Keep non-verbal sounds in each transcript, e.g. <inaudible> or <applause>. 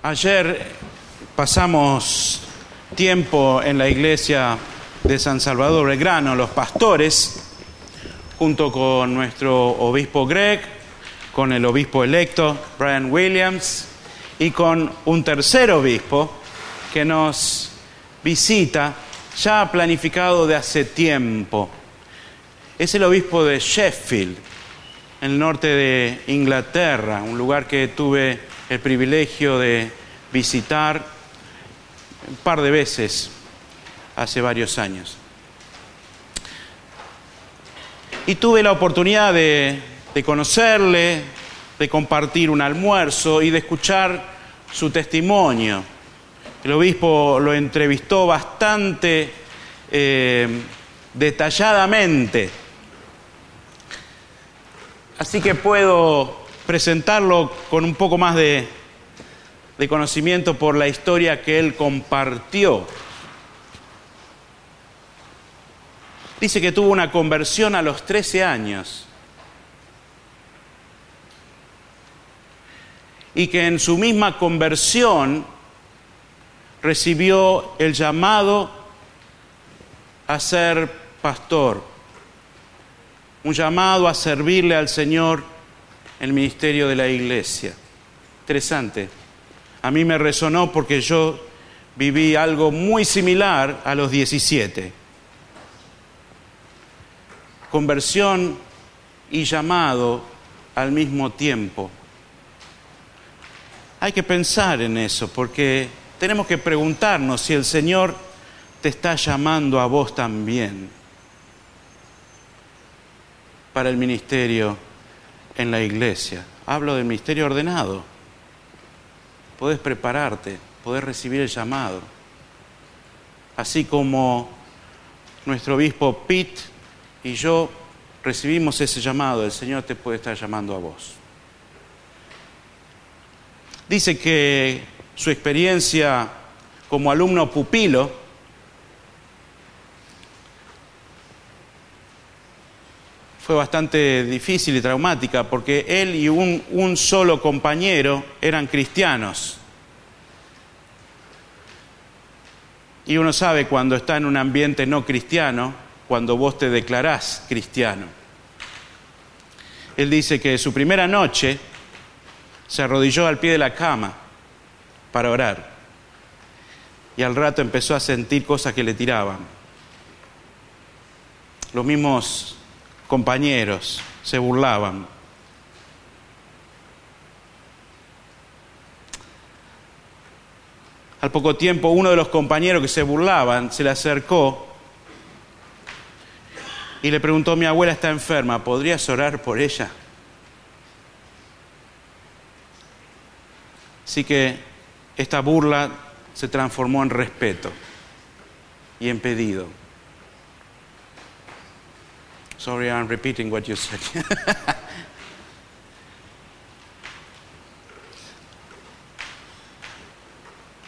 Ayer pasamos tiempo en la iglesia de San Salvador Belgrano, los pastores, junto con nuestro obispo Greg, con el obispo electo Brian Williams y con un tercer obispo que nos visita ya planificado de hace tiempo. Es el obispo de Sheffield, en el norte de Inglaterra, un lugar que tuve el privilegio de visitar un par de veces hace varios años. Y tuve la oportunidad de, de conocerle, de compartir un almuerzo y de escuchar su testimonio. El obispo lo entrevistó bastante eh, detalladamente. Así que puedo presentarlo con un poco más de, de conocimiento por la historia que él compartió. Dice que tuvo una conversión a los 13 años y que en su misma conversión recibió el llamado a ser pastor, un llamado a servirle al Señor el ministerio de la iglesia. Interesante. A mí me resonó porque yo viví algo muy similar a los 17. Conversión y llamado al mismo tiempo. Hay que pensar en eso porque tenemos que preguntarnos si el Señor te está llamando a vos también para el ministerio en la iglesia. Hablo del ministerio ordenado. Podés prepararte, podés recibir el llamado. Así como nuestro obispo Pete y yo recibimos ese llamado, el Señor te puede estar llamando a vos. Dice que su experiencia como alumno pupilo fue bastante difícil y traumática porque él y un, un solo compañero eran cristianos. Y uno sabe cuando está en un ambiente no cristiano, cuando vos te declarás cristiano. Él dice que su primera noche se arrodilló al pie de la cama para orar. Y al rato empezó a sentir cosas que le tiraban. Los mismos compañeros se burlaban. Al poco tiempo uno de los compañeros que se burlaban se le acercó y le preguntó, mi abuela está enferma, ¿podrías orar por ella? Así que esta burla se transformó en respeto y en pedido. Sorry, I'm repeating what you said. <laughs>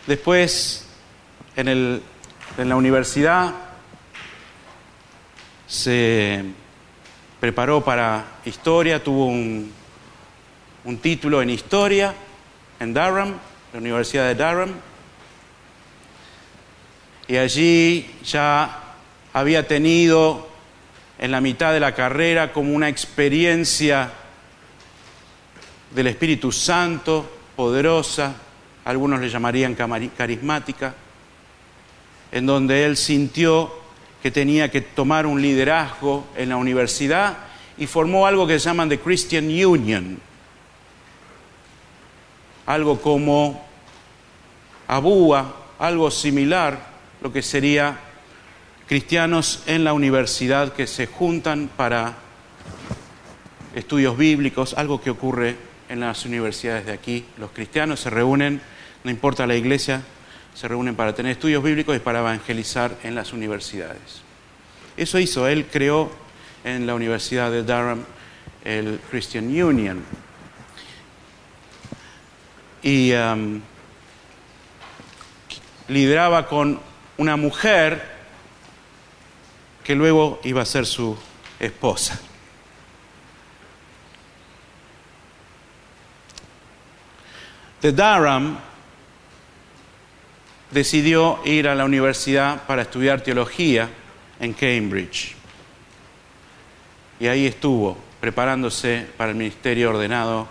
Después, en, el, en la universidad, se preparó para historia, tuvo un, un título en historia en Durham, la Universidad de Durham, y allí ya había tenido en la mitad de la carrera como una experiencia del Espíritu Santo poderosa, algunos le llamarían carismática, en donde él sintió que tenía que tomar un liderazgo en la universidad y formó algo que se llaman The Christian Union, algo como Abúa, algo similar, lo que sería cristianos en la universidad que se juntan para estudios bíblicos, algo que ocurre en las universidades de aquí. Los cristianos se reúnen, no importa la iglesia, se reúnen para tener estudios bíblicos y para evangelizar en las universidades. Eso hizo, él creó en la Universidad de Durham el Christian Union. Y um, lideraba con una mujer que luego iba a ser su esposa. De Durham decidió ir a la universidad para estudiar teología en Cambridge. Y ahí estuvo preparándose para el ministerio ordenado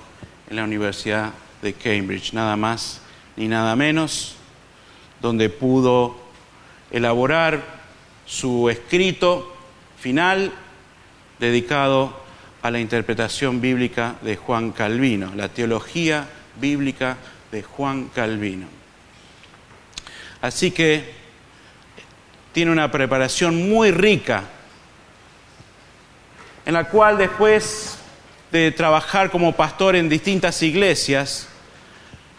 en la Universidad de Cambridge, nada más ni nada menos, donde pudo elaborar su escrito final dedicado a la interpretación bíblica de Juan Calvino, la teología bíblica de Juan Calvino. Así que tiene una preparación muy rica, en la cual después de trabajar como pastor en distintas iglesias,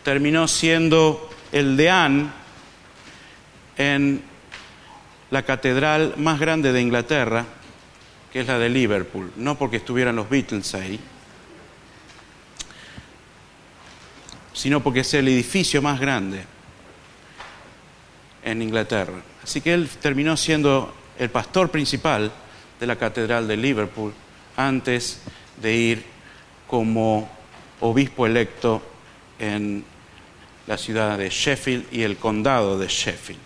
terminó siendo el deán en la catedral más grande de Inglaterra, que es la de Liverpool, no porque estuvieran los Beatles ahí, sino porque es el edificio más grande en Inglaterra. Así que él terminó siendo el pastor principal de la Catedral de Liverpool antes de ir como obispo electo en la ciudad de Sheffield y el condado de Sheffield,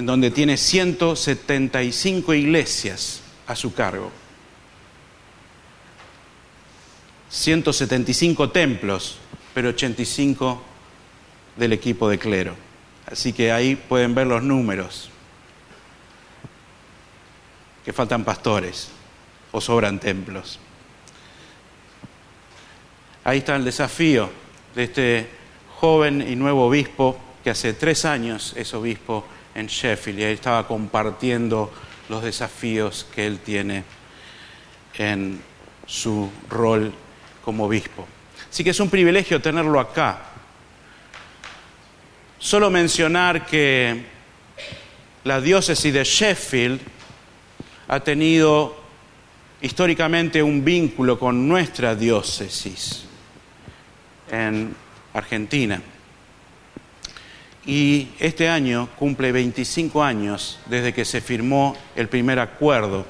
en donde tiene 175 iglesias a su cargo, 175 templos, pero 85 del equipo de clero. Así que ahí pueden ver los números, que faltan pastores o sobran templos. Ahí está el desafío de este joven y nuevo obispo que hace tres años es obispo en Sheffield y ahí estaba compartiendo los desafíos que él tiene en su rol como obispo. Así que es un privilegio tenerlo acá Solo mencionar que la diócesis de Sheffield ha tenido históricamente un vínculo con nuestra diócesis en Argentina. Y este año cumple 25 años desde que se firmó el primer acuerdo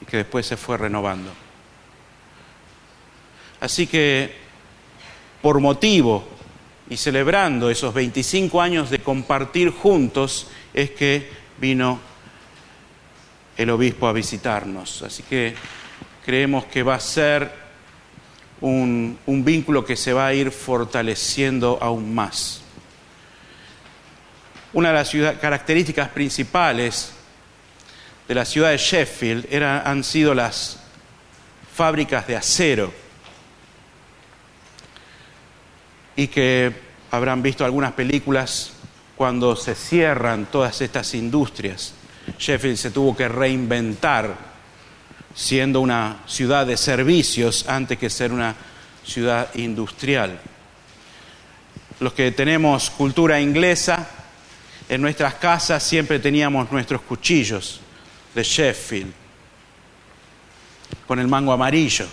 y que después se fue renovando. Así que, por motivo y celebrando esos 25 años de compartir juntos es que vino el obispo a visitarnos. Así que creemos que va a ser un, vínculo que se va a ir fortaleciendo aún más. Una de las características principales de la ciudad de Sheffield han sido las fábricas de acero y que habrán visto algunas películas cuando se cierran todas estas industrias. Sheffield se tuvo que reinventar siendo una ciudad de servicios antes que ser una ciudad industrial. Los que tenemos cultura inglesa, en nuestras casas siempre teníamos nuestros cuchillos de Sheffield, con el mango amarillo.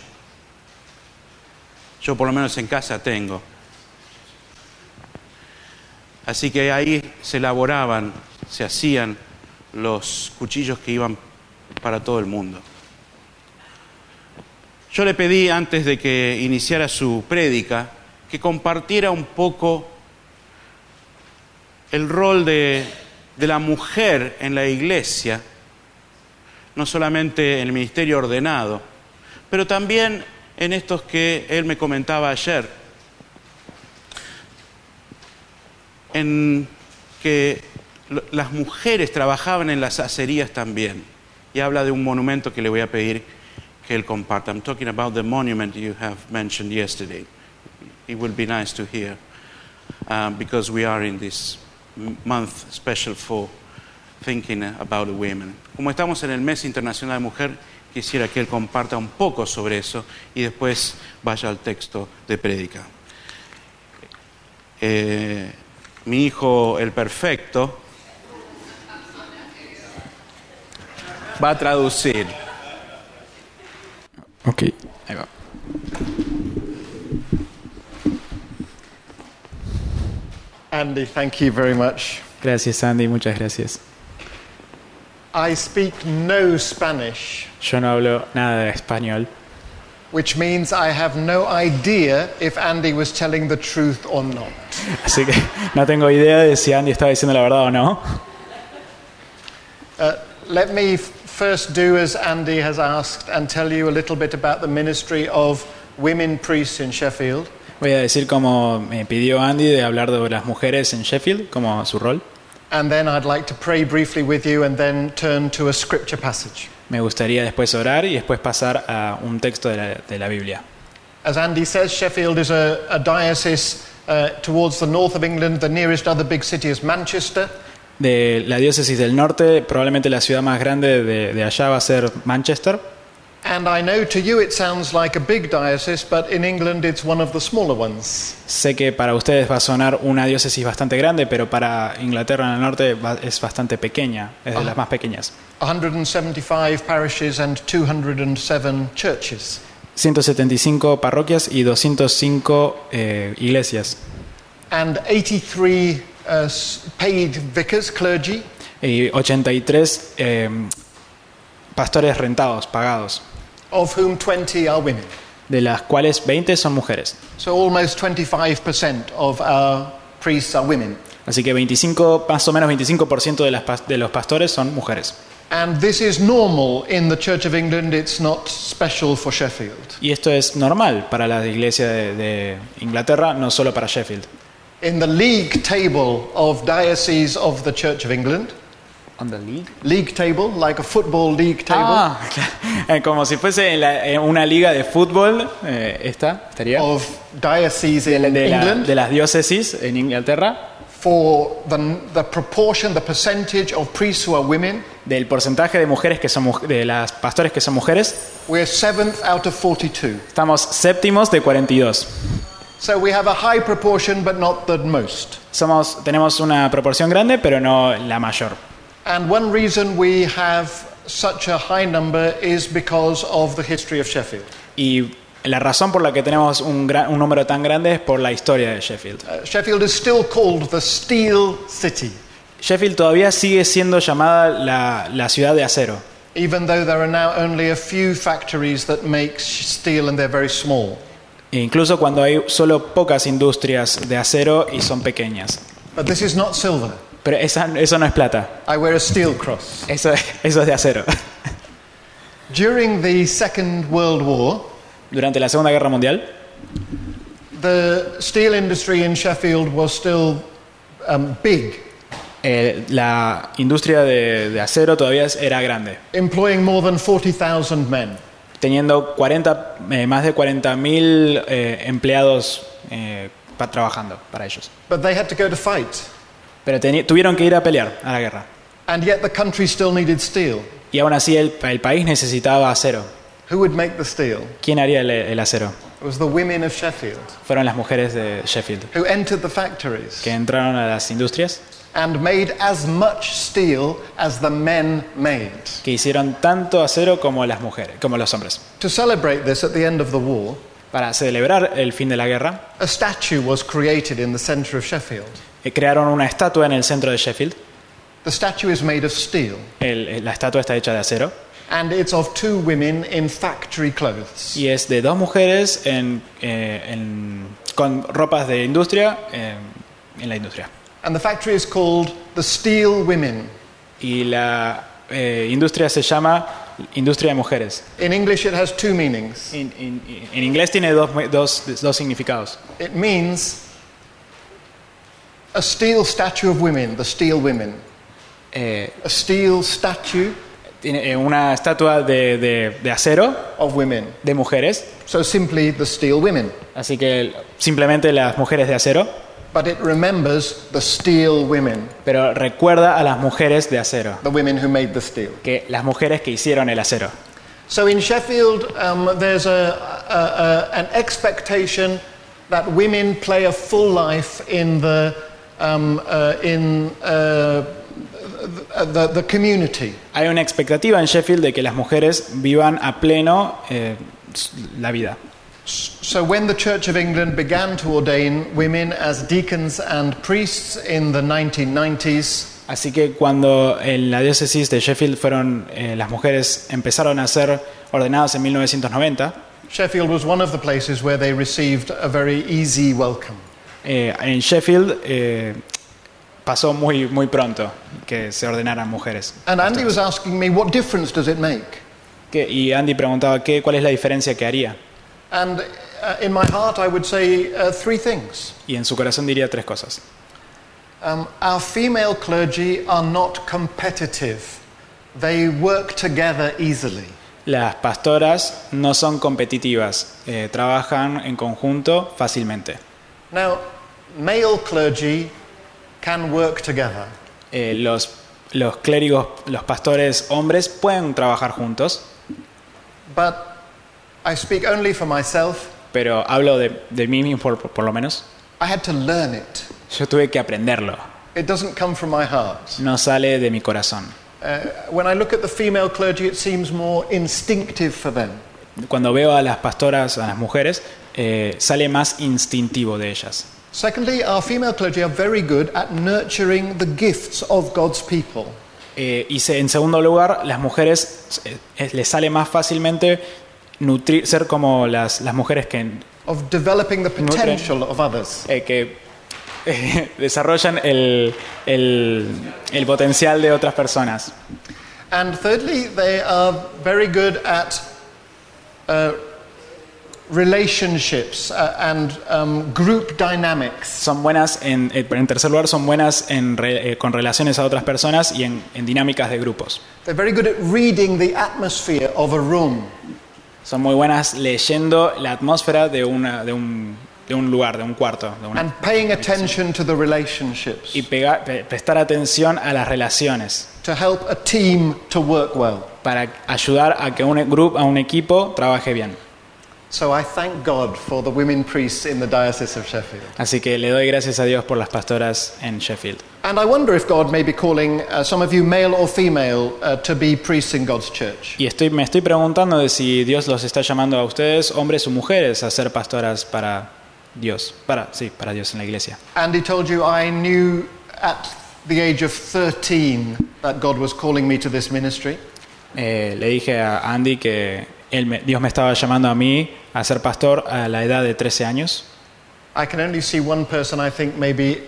Yo por lo menos en casa tengo. Así que ahí se elaboraban, se hacían los cuchillos que iban para todo el mundo. Yo le pedí antes de que iniciara su prédica que compartiera un poco el rol de, la mujer en la iglesia, no solamente en el ministerio ordenado, pero también en estos que él me comentaba ayer, en que las mujeres trabajaban en las acerías también. Y habla de un monumento que le voy a pedir que él comparta. I'm talking about the monument you have mentioned yesterday. It will be nice to hear um, because we are in this month special for thinking about women. Como estamos en el mes internacional de mujer, quisiera que él comparta un poco sobre eso y después vaya al texto de prédica. Eh, mi hijo el perfecto, va a traducir. Ok, ahí va. Andy, thank you very much. Gracias, Andy, muchas gracias. I speak no Spanish. Yo no hablo nada de español. Which means I have no idea if Andy was telling the truth or not. Así que no tengo idea de si Andy estaba diciendo la verdad o no. Uh, let me first do as Andy has asked and tell you a little bit about the ministry of women priests in Sheffield. Voy a decir como me pidió Andy de hablar de las mujeres en Sheffield, como su rol. And then I'd like to pray briefly with you and then turn to a scripture passage. Me gustaría después orar y después pasar a un texto de la, de la Biblia. As Andy says, Sheffield is a, a diocese uh, towards the north of England. The nearest other big city is Manchester. De la diócesis del norte, probablemente la ciudad más grande de, de allá va a ser Manchester. And I know to you it sounds like a big diocese, but in England it's one of the smaller ones. Sé que para ustedes va a sonar una diócesis bastante grande, pero para Inglaterra en el norte es bastante pequeña, es de las más pequeñas. 175 parishes and 207 churches. 175 parroquias y 205 eh, iglesias. And 83 uh, paid vicars, clergy, Y 83 eh, pastores rentados, pagados, of whom 20 are women. de las cuales 20 son mujeres. So almost 25% of our priests are women. Así que 25, más o menos 25% de, las, pas- de los pastores son mujeres. And this is normal in the Church of England, it's not special for Sheffield. Y esto es normal para la iglesia de, de Inglaterra, no solo para Sheffield. In the league table of dioceses of the Church of England, league table, like a football league table, Ah, <laughs> claro. como si fuese en la- en una liga de fútbol, eh, esta estaría, of dioceses in de, la- England, de las diócesis en Inglaterra, for the, the proportion, the percentage of priests who are women, del porcentaje de mujeres que son de las pastores que son mujeres, we're seventh out of 42. estamos séptimos de 42. So we have a high proportion, but not the most. Somos, tenemos una proporción grande, pero no la mayor. And one reason we have such a high number is because of the history of Sheffield. Y la razón por la que tenemos un, gran- un número tan grande es por la historia de Sheffield. Uh, Sheffield is still called the Steel City, Sheffield todavía sigue siendo llamada la, la ciudad de acero, even though there are now only a few factories that make steel and they're very small. e incluso cuando hay solo pocas industrias de acero y son pequeñas. But this is not silver. Pero esa- eso no es plata, I wear a steel cross. eso, eso es de acero. During the Second World War, Durante la Segunda Guerra Mundial, the steel industry in Sheffield was still um, big, eh, la industria de, de acero todavía era grande, employing more than 40,000 men. teniendo 40, eh, más de 40.000 eh, empleados eh, pa- trabajando para ellos. But they had to go to fight. Pero tuvieron que ir a pelear a la guerra. And yet the country still needed steel. Y aún así el, el país necesitaba acero. Who would make the steel? ¿Quién haría el, el acero? It was the women of Sheffield Fueron las mujeres de Sheffield, who entered the factories que entraron a las industrias, and made as much steel as the men made. que hicieron tanto acero como las mujeres, como los hombres. To celebrate this at the end of the war, Para celebrar el fin de la guerra, a statue was created in the center of Sheffield. eh, crearon una estatua en el centro de Sheffield. The statue is made of steel El- eh, la estatua está hecha de acero and it's of two women in factory clothes. y es de dos mujeres en, eh, en- con ropas de industria eh, en la industria. And the factory is called the Steel Women. Y la eh, industria se llama industria de mujeres. In English, it has two meanings. En, en- en inglés tiene dos, dos, dos significados. It means a steel statue of women, the steel women. Eh, A steel statue tiene eh, una estatua de, de- de acero of women. de mujeres, So simply the steel women. así que simplemente las mujeres de acero, But it remembers the steel women, pero recuerda a las mujeres de acero, the women who made the steel. que las mujeres que hicieron el acero. So in Sheffield, um, there's a, a, a, an expectation that women play a full life in the, um, uh, in, uh, the, the community. Hay una expectativa en Sheffield de que las mujeres vivan a pleno eh, la vida. So when the Church of England began to ordain women as deacons and priests in the 1990s, Así que cuando en la diócesis de Sheffield fueron eh, las mujeres empezaron a ser ordenadas en 1990, Sheffield was one of the places where they received a very easy welcome. Eh, en Sheffield eh, pasó muy, muy pronto que se ordenaran mujeres. And Andy was asking me, what difference does it make? Que- y Andy preguntaba ¿qué, cuál es la diferencia que haría. And uh, in my heart, I would say uh, three things. Y en su corazón diría tres cosas. Um, our female clergy are not competitive, they work together easily. Las pastoras no son competitivas, eh, trabajan en conjunto fácilmente. Now, male clergy can work together, Eh, los, los clérigos, los pastores hombres pueden trabajar juntos, but I speak only for myself. pero hablo de, de mí mismo por, por lo menos. I had to learn it. Yo tuve que aprenderlo, It doesn't come from my heart. no sale de mi corazón. Uh, when I look at the female clergy, it seems more instinctive for them. Cuando veo a las pastoras, a las mujeres, eh, sale más instintivo de ellas. Secondly, our female clergy are very good at nurturing the gifts of God's people. Eh, y se- en segundo lugar, las mujeres eh, eh, les sale más fácilmente nutrir, ser como las, las mujeres que, of developing the Nutren- potential of others. eh, que <laughs> eh, desarrollan el, el- el potencial de otras personas. And thirdly, they are very good at uh, relationships uh, and um, group dynamics. Son buenas, en, eh, en tercer lugar, son buenas en re- eh, con relaciones a otras personas y en, en dinámicas de grupos. They're very good at reading the atmosphere of a room. Son muy buenas leyendo la atmósfera de, una, de, un, de un lugar, de un cuarto. de una- and paying attention to the relationships y pega- pe- prestar atención a las relaciones to help a team to work well. para ayudar a que un grupo, a un equipo trabaje bien. Así que le doy gracias a Dios por las pastoras en Sheffield. And I wonder if God may be calling some of you, male or female, to be priests in God's church. Y estoy, me estoy preguntando de si Dios los está llamando a ustedes, hombres o mujeres, a ser pastoras para Dios, para sí, para Dios en la iglesia. Andy told you I knew at the age of 13 that God was calling me to this ministry. Eh, le dije a Andy que él me- Dios me estaba llamando a mí a ser pastor a la edad de 13 años. I can only see one person I think maybe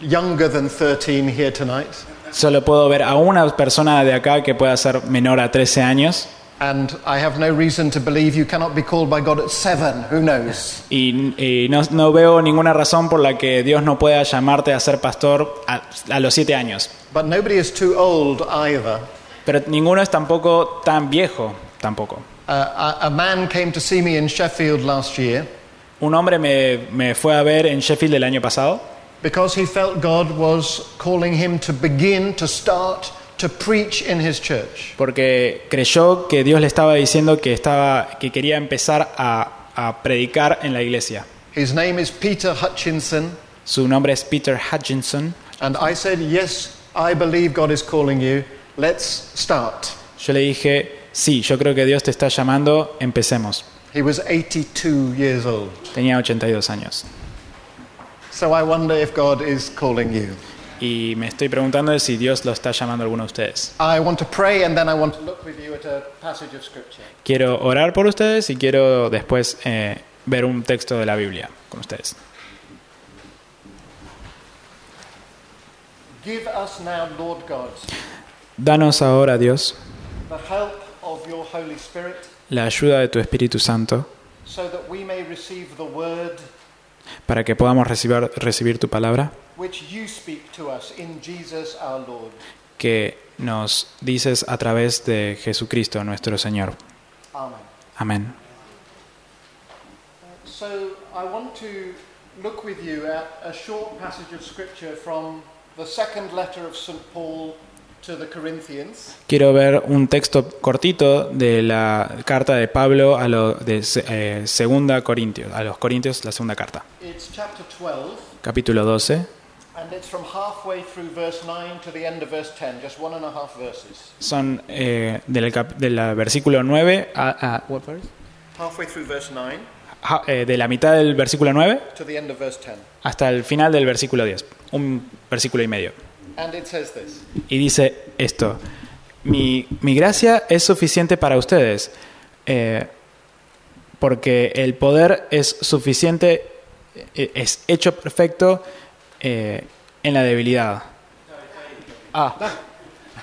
younger than 13 here tonight. Solo puedo ver a una persona de acá que pueda ser menor a 13 años And I have no reason to believe you cannot be called by God at seven. Who knows? y, y no, no veo ninguna razón por la que Dios no pueda llamarte a ser pastor a, a los 7 años. But nobody is too old either. Pero ninguno es tampoco tan viejo, tampoco. Uh, a, a man came to see me in Sheffield last year Un hombre me, me fue a ver en Sheffield el año pasado because he felt God was calling him to begin, to start, to preach in his church. porque creyó que Dios le estaba diciendo que, estaba, que quería empezar a, a predicar en la iglesia. His name is Peter Hutchinson. Su nombre es Peter Hutchinson. And I said, Yes, I believe God is calling you. Let's start. Yo le dije, sí, yo creo que Dios te está llamando, empecemos. He was 82 years old. Tenía 82 años. So I wonder if God is calling you. Y me estoy preguntando si Dios lo está llamando a alguno de ustedes. I want to pray and then I want to look with you at a passage of Scripture. Quiero orar por ustedes y quiero después eh, ver un texto de la Biblia con ustedes. Give us now, Lord God, Danos ahora, Dios, the help of your Holy Spirit la ayuda de tu Espíritu Santo so that we may receive the word para que podamos recibir, recibir tu palabra which you speak to us in Jesus our Lord. que nos dices a través de Jesucristo nuestro Señor. Amen. Amén. So I want to look with you at a short passage of Scripture from the second letter of St. Paul. Quiero ver un texto cortito de la carta de Pablo a lo de eh, segunda Corintios, a los Corintios la segunda carta, It's chapter 12, capítulo 12. and it's from halfway through verse 9 to the end of verse 10, just one and a half verses. Son eh, del, versículo 9 a, a- what verse? Halfway through verse 9 Ja- eh, de la mitad del versículo 9 to the end of verse 10. hasta el final del versículo 10, un versículo y medio. And it says this Y dice esto, mi, mi gracia es suficiente para ustedes, eh, porque el poder es suficiente, eh, es hecho perfecto eh, en la debilidad. Ah,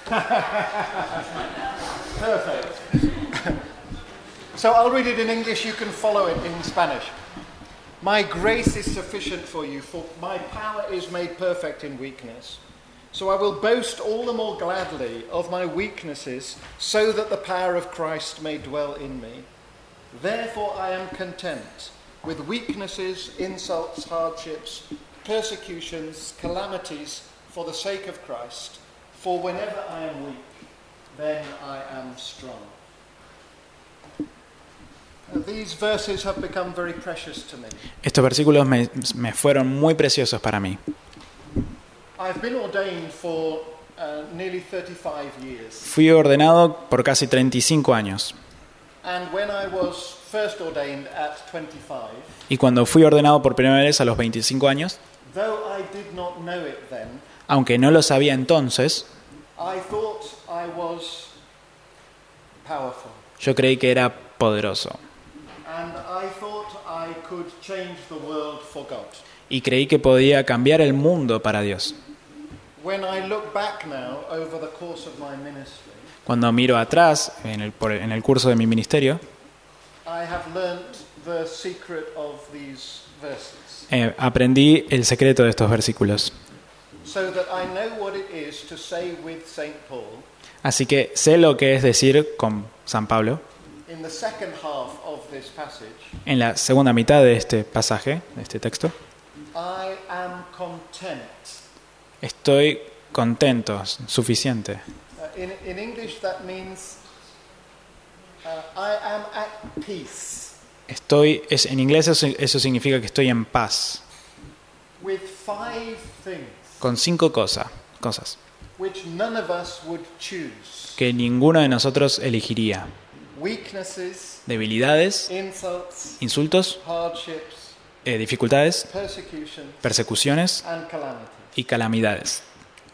<laughs> So I'll read it in English, you can follow it in Spanish. My grace is sufficient for you, for my power is made perfect in weakness. So I will boast all the more gladly of my weaknesses, so that the power of Christ may dwell in me. Therefore I am content with weaknesses, insults, hardships, persecutions, calamities, for the sake of Christ. For whenever I am weak, then I am strong. These verses have become very precious to me. estos versículos me, me fueron muy preciosos para mí. Fui ordenado por casi 35 años And when I was first ordained at 25, y cuando fui ordenado por primera vez a los 25 años, aunque no lo sabía entonces, I thought I was powerful. yo creí que era poderoso And I thought I could change the world for God. y creí que podía cambiar el mundo para Dios. Cuando miro atrás en el, por- en el curso de mi ministerio, I have learnt the secret of these verses. eh, aprendí el secreto de estos versículos. So that I know what it is to say with St. Paul, Así que sé lo que es decir con San Pablo in the second half of this passage, en la segunda mitad de este pasaje, de este texto. I am content. Estoy contento, suficiente. Uh, in, in English, that means uh, I am at peace. Estoy, es, en inglés eso, eso significa que estoy en paz. With five things. Con cinco cosas, cosas. Which none of us would choose. Que ninguno de nosotros elegiría. weaknesses, Debilidades, insults, insultos, hardships, eh, dificultades, persecuciones. And calamities. Y calamidades.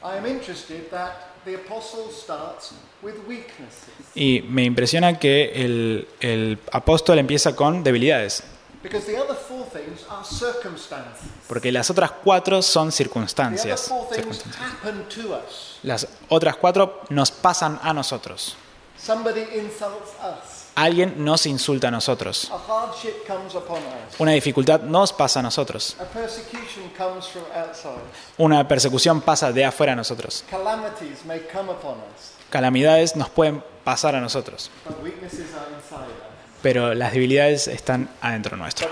I am interested that the apostle starts with weaknesses Y me impresiona que el, el apóstol empieza con debilidades, because the other four things are circumstances. porque las otras cuatro son circunstancias. circunstancias. Las otras cuatro nos pasan a nosotros. Alguien nos insulta a nosotros. Una dificultad nos pasa a nosotros. Una persecución pasa de afuera a nosotros. Calamidades nos pueden pasar a nosotros. Pero las debilidades están adentro nuestro.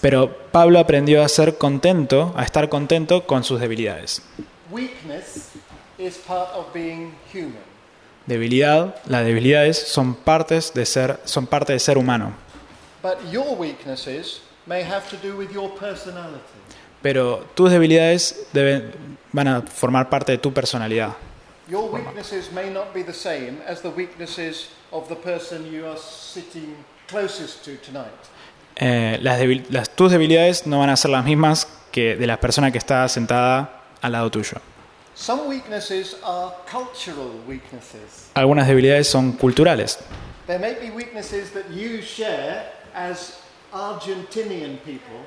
Pero Pablo aprendió a ser contento, a estar contento con sus debilidades. Weakness is part of being human. Debilidad, las debilidades son partes de ser, son parte de ser humano. But your weaknesses may have to do with your personality. Pero tus debilidades deben, van a formar parte de tu personalidad. Your weaknesses may not be the same as the weaknesses of the person you are sitting closest to tonight. Eh, las debil- las- tus debilidades no van a ser las mismas que de la persona que está sentada al lado tuyo. Some weaknesses are cultural weaknesses. Algunas debilidades son culturales. There may be weaknesses that you share as Argentinian people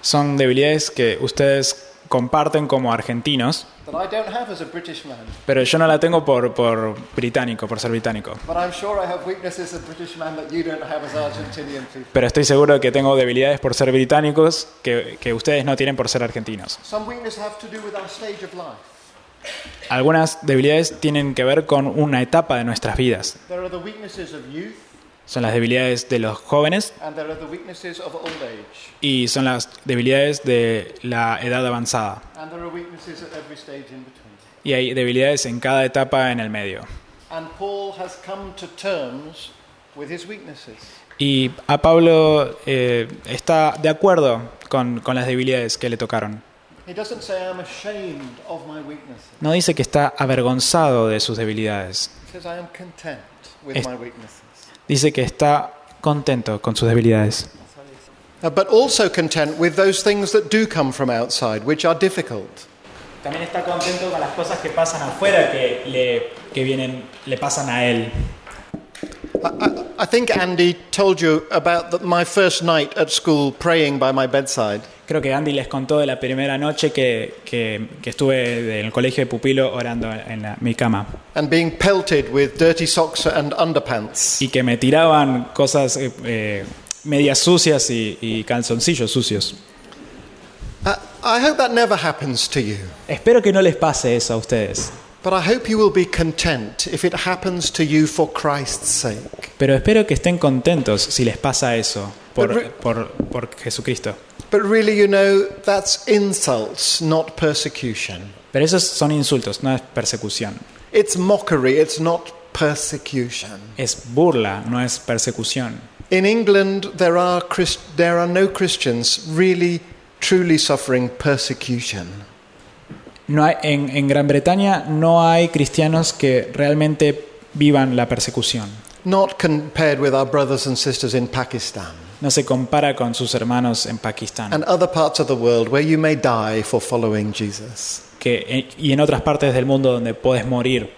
Son debilidades que ustedes comparten como argentinos, that I don't have as a British man. pero yo no la tengo por, por británico, por ser británico. But I'm sure I have weaknesses as a British man that you don't have as Argentinian people. Pero estoy seguro que tengo debilidades por ser británicos que, que ustedes no tienen por ser argentinos. Algunas debilidades tienen que ver con una etapa de nuestras vidas. Son las debilidades de los jóvenes y son las debilidades de la edad avanzada. And there are weaknesses at every stage in between. Y hay debilidades en cada etapa en el medio. And Paul has come to terms with his weaknesses. Y a Pablo eh, está de acuerdo con, con las debilidades que le tocaron. He doesn't say, I'm ashamed of my weaknesses. No dice que está avergonzado de sus debilidades. He says, I am content with Es- my weaknesses. Dice que está contento con sus debilidades. But also content with those things that do come from outside, which are difficult. También está contento con las cosas que pasan afuera que le, que vienen, le pasan a él. I, I, I think Andy told you about the, my first night at school praying by my bedside. Creo que Andy les contó de la primera noche que, que- que estuve en el colegio de pupilo orando en la- mi cama and being pelted with dirty socks and underpants. y que me tiraban cosas, eh, eh, medias sucias y, y calzoncillos sucios. Uh, I hope that never happens to you, Espero que no les pase eso a ustedes, but I hope you will be content if it happens to you for Christ's sake. pero espero que estén contentos si les pasa eso por, por, por Jesucristo. But really, you know, that's insults, not persecution. Pero esos son insultos, no es persecución. It's mockery, it's not persecution. Es burla, no es persecución. In England, there are, Christ- there are no Christians really, truly suffering persecution. No hay- en, en Gran Bretaña no hay cristianos que realmente vivan la persecución. Not compared with our brothers and sisters in Pakistan No se compara con sus hermanos en Pakistán and other parts of the world where you may die for following Jesus. que, eh, y en otras partes del mundo donde puedes morir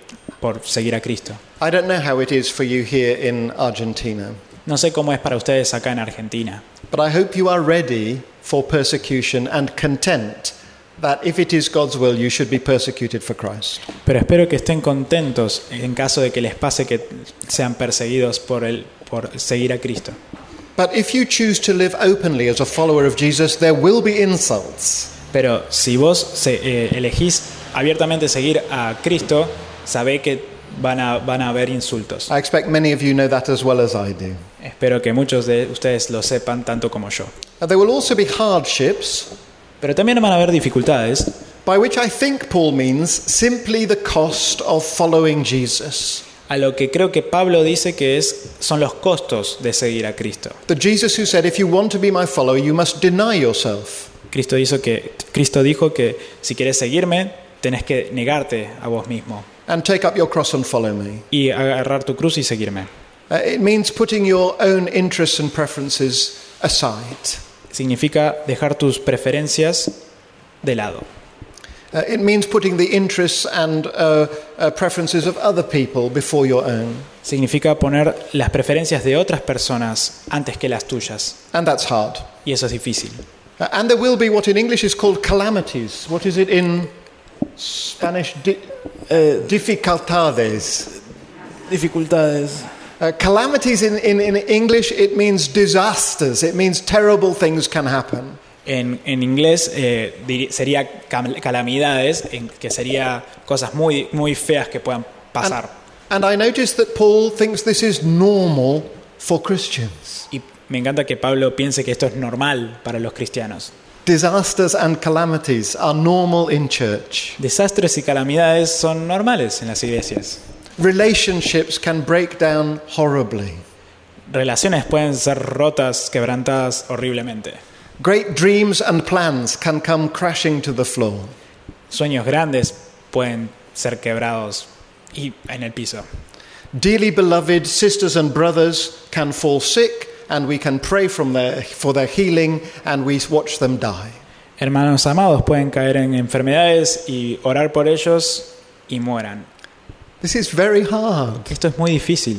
por seguir a Cristo. I don't know how it is for you here in Argentina, No sé cómo es para ustedes acá en Argentina, but I hope you are ready for persecution and content that if it is God's will, you should be persecuted for Christ. pero espero que estén contentos en caso de que les pase que sean perseguidos por, el, por seguir a Cristo. But if you choose to live openly as a follower of Jesus, there will be insults. Pero si vos se- eh, elegís abiertamente seguir a Cristo, sabé que van a, van a haber insultos. I expect many of you know that as well as I do. Espero que muchos de ustedes lo sepan tanto como yo. And there will also be hardships, Pero también van a haber dificultades, by which I think Paul means simply the cost of following Jesus. a lo que creo que Pablo dice que es, son los costos de seguir a Cristo. The Jesus who said, If you want to be my follower, you must deny yourself. Cristo, hizo que, Cristo dijo que si quieres seguirme, tenés que negarte a vos mismo and take up your cross and follow me. y agarrar tu cruz y seguirme. Uh, it means putting your own interests and preferences aside. Significa dejar tus preferencias de lado. Uh, it means putting the interests and uh, uh, preferences of other people before your own. Significa poner las preferencias de otras personas antes que las tuyas. And that's hard. Y eso es difícil. Uh, and there will be what in English is called calamities. What is it in Spanish? Di- uh, dificultades. Dificultades. Uh, calamities in, in, in English, it means disasters. It means terrible things can happen. En, en inglés eh, sería calamidades, en- que sería cosas muy, muy feas que puedan pasar. And I notice that Paul thinks this is normal for Christians. Y me encanta que Pablo piense que esto es normal para los cristianos. Disasters and calamities are normal in church. Desastres y calamidades son normales en las iglesias. Relationships can break down horribly. Relaciones pueden ser rotas, quebrantadas horriblemente. Great dreams and plans can come crashing to the floor. Sueños grandes pueden ser quebrados y en el piso. Dearly beloved sisters and brothers can fall sick, and we can pray from their, for their healing, and we watch them die. Hermanos amados pueden caer en enfermedades y orar por ellos y mueran. This is very hard. Esto es muy difícil,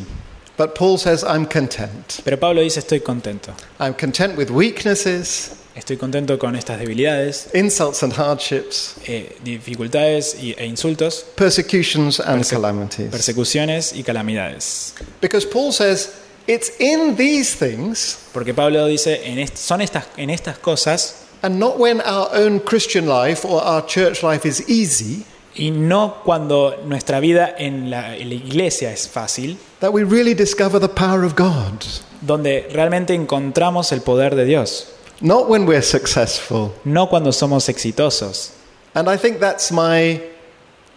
But Paul says, I'm content. pero Pablo dice estoy contento. I'm content with weaknesses, Estoy contento con estas debilidades, insults and hardships, eh, dificultades y- e insultos, persecutions and Perse- calamities. persecuciones y calamidades. Because Paul says, it's in these things, Porque Pablo dice, en est- son estas, en estas cosas, and not when our own Christian life or our church life is easy, y no cuando nuestra vida en la, en la iglesia es fácil, that we really discover the power of God. donde realmente encontramos el poder de Dios, Not when we're successful. no cuando somos exitosos. And I think that's my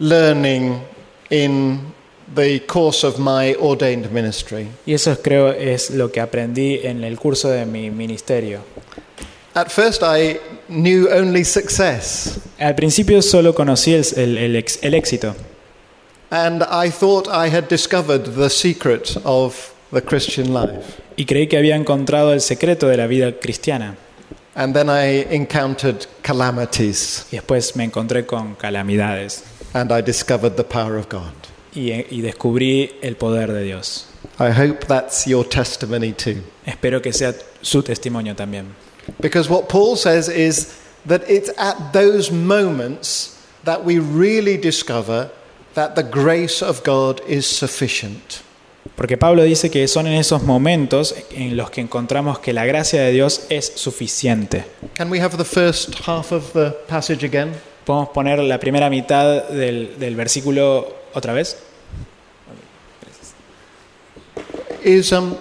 learning in the course of my ordained ministry. Y eso creo es lo que aprendí en el curso de mi ministerio. At first, I knew only success, Al principio solo conocí el, el- el ex- el éxito and I thought I had discovered the secret of the Christian life. y creí que había encontrado el secreto de la vida cristiana. And then I encountered calamities, Y después me encontré con calamidades and I discovered the power of God. y, y descubrí el poder de Dios. I hope that's your testimony too. Espero que sea su testimonio también. Because what Paul says is that it's at those moments that we really discover that the grace of God is sufficient. Porque Pablo dice que son en esos momentos en los que encontramos que la gracia de Dios es suficiente. Can we have the first half of the passage again? ¿Podemos poner la primera mitad del, del versículo otra vez? Is um,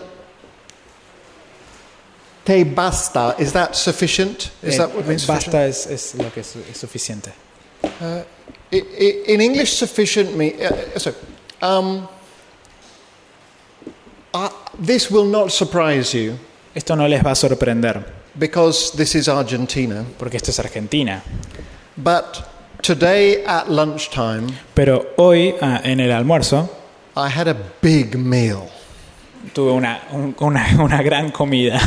te basta, is that sufficient? Is Eh, that what means sufficient? basta es, es lo que es, es suficiente. I- I- in English, sufficient me. Uh, so, um, uh, this will not surprise you Esto no les va a sorprender, because this is Argentina. porque esto es Argentina. But today at lunchtime, Pero hoy, ah, en el almuerzo, I had a big meal. tuve una, un- una, una gran comida.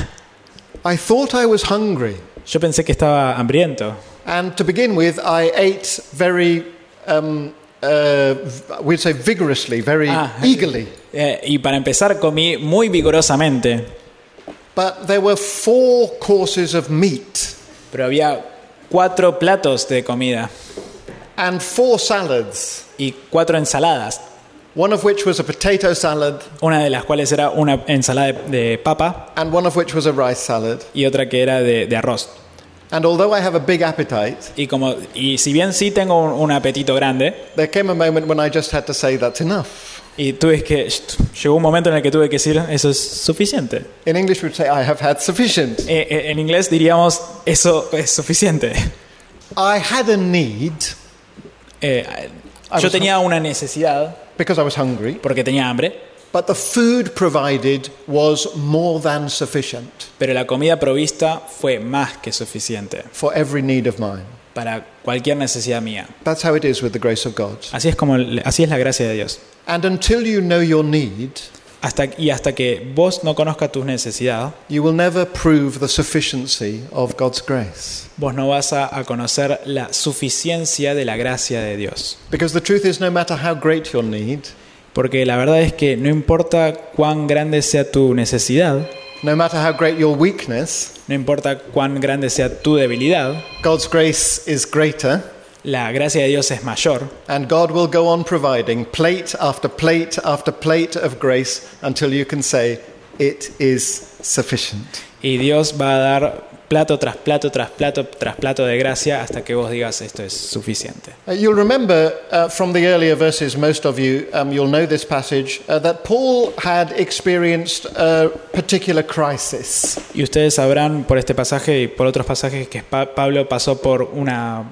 I thought I was hungry, Yo pensé que estaba hambriento. and to begin with, I ate very, um, uh, we'd say vigorously, very Ah. eagerly. Eh, y para empezar comí muy vigorosamente, But there were four courses of meat pero había cuatro platos de comida and four salads, y cuatro ensaladas, one of which was a potato salad, una de las cuales era una ensalada de, de papa and one of which was a rice salad. y otra que era de, de arroz. And although I have a big appetite, Y, como, y si bien sí tengo un, un apetito grande, there came a moment when I just had to say that's enough. y tuve que, llegó un momento en el que tuve que decir, eso es suficiente. In English, we'd say, I have had sufficient. Eh, eh, en inglés diríamos, eso es suficiente. I had a need Eh, yo tenía una necesidad because I was hungry, porque tenía hambre, but the food provided was more than sufficient pero la comida provista fue más que suficiente for every need of mine. para cualquier necesidad mía. That's how it is with the grace of God. Así es como así es la gracia de Dios. And until you know your need, Hasta, y hasta que vos no conozcas tus necesidades, you will never prove the sufficiency of God's grace. vos no vas a, a conocer la suficiencia de la gracia de Dios. Because the truth is, no matter how great your need, Porque la verdad es que no importa cuán grande sea tu necesidad, no matter how great your weakness, no importa cuán grande sea tu debilidad, God's grace is greater, la gracia de Dios es mayor and God will go on providing plate after plate after plate of grace until you can say, It is sufficient. y Dios va a dar plato tras plato tras plato tras plato de gracia hasta que vos digas esto es suficiente. Uh, you'll remember uh, from the earlier verses, most of you, um, you'll know this passage, uh, that Paul had experienced a particular crisis. Y ustedes sabrán por este pasaje y por otros pasajes que Pa- Pablo pasó por una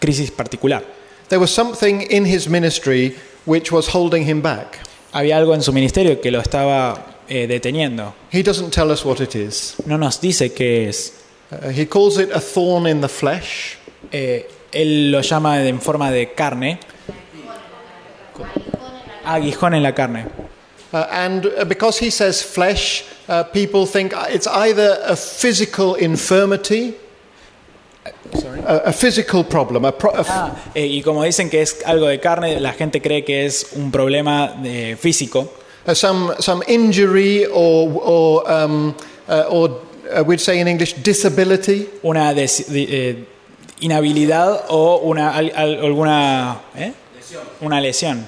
crisis particular. There was something in his ministry which was holding him back. Había algo en su ministerio que lo estaba eh, deteniendo. He doesn't tell us what it is. No nos dice qué es. Uh, he calls it a thorn in the flesh. Eh, él lo llama en forma de carne. Aguijón en la carne. Uh, and uh, because he says flesh, uh, people think it's either a physical infirmity, a, a physical problem, a pro- a f- Ah, eh, y como dicen que es algo de carne, la gente cree que es un problema de físico, uh, some, some injury or, or, um, uh, or uh, we'd say in English, disability. una des- di- eh, inhabilidad o una al- al- alguna ¿eh? una lesión.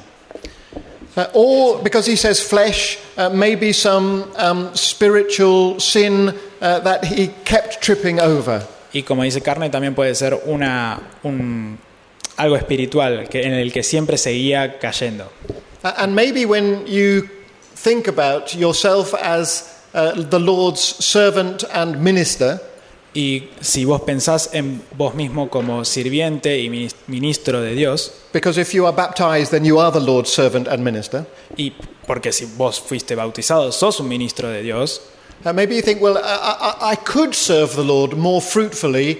Uh, or because he says flesh, uh, maybe some um, spiritual sin uh, that he kept tripping over. Y como dice carne, también puede ser una un, algo espiritual que, en el que siempre seguía cayendo. And maybe when you think about yourself as uh, the Lord's servant and minister, Y si vos pensás en vos mismo como sirviente y minis- ministro de Dios, because if you are baptized, then you are the Lord's servant and minister. y porque si vos fuiste bautizado, sos un ministro de Dios, Uh, maybe you think, well, I, I, I could serve the Lord more fruitfully,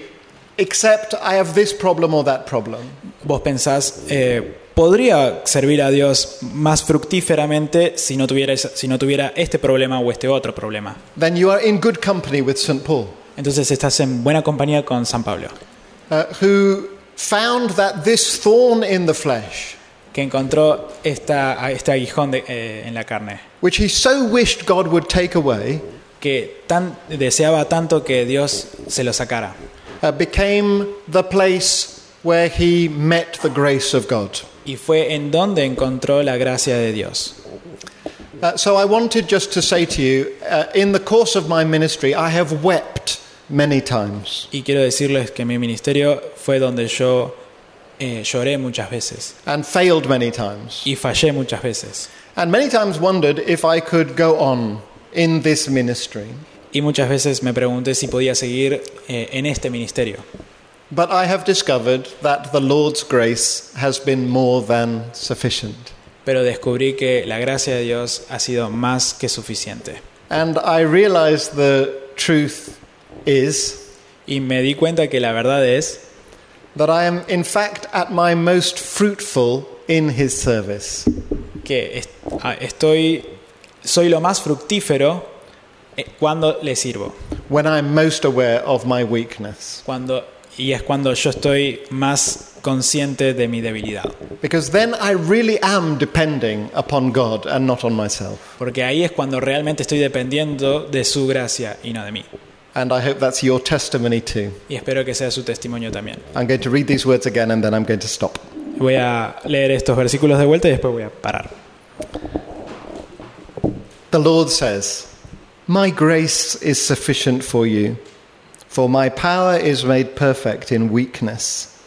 except I have this problem or that problem. vos pensás, eh, podría servir a Dios más fructíferamente si no, tuviera, si no tuviera este problema o este otro problema. Then you are in good company with St. Paul, Entonces estás en buena compañía con San Pablo, uh, who found that this thorn in the flesh que encontró esta, este aguijón de- eh, en la carne, which he so wished God would take away, que tan, deseaba tanto que Dios se lo sacara. uh, became the place where he met the grace of God. Y fue en donde encontró la gracia de Dios. Uh, so I wanted just to say to you, uh, in the course of my ministry, I have wept many times. Y quiero decirles que mi ministerio fue donde yo eh, lloré muchas veces and failed many times. y fallé muchas veces. And many times wondered if I could go on in this ministry. Y muchas veces me pregunté si podía seguir eh, en este ministerio. But I have discovered that the Lord's grace has been more than sufficient. Pero descubrí que la gracia de Dios ha sido más que suficiente. And I realized the truth is Y me di cuenta que la verdad es that I am, in fact, at my most fruitful in His service. que est- ah, estoy, soy lo más fructífero eh, cuando le sirvo. when I'm most aware of my weakness. Cuando, y es cuando yo estoy más consciente de mi debilidad. Because then I really am depending upon God and not on myself. Porque ahí es cuando realmente estoy dependiendo de su gracia y no de mí. And I hope that's your testimony too. Y espero que sea su testimonio también. I'm going to read these words again and then I'm going to stop. Voy a leer estos versículos de vuelta y después voy a parar. The Lord says, My grace is sufficient for you, for my power is made perfect in weakness.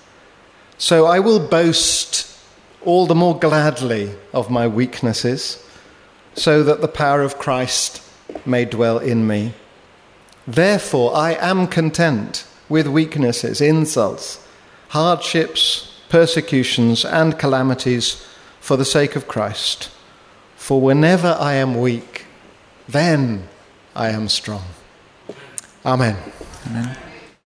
So I will boast all the more gladly of my weaknesses, so that the power of Christ may dwell in me. Therefore, I am content with weaknesses, insults, hardships, persecutions, and calamities for the sake of Christ. For whenever I am weak, then I am strong. Amen. Amén.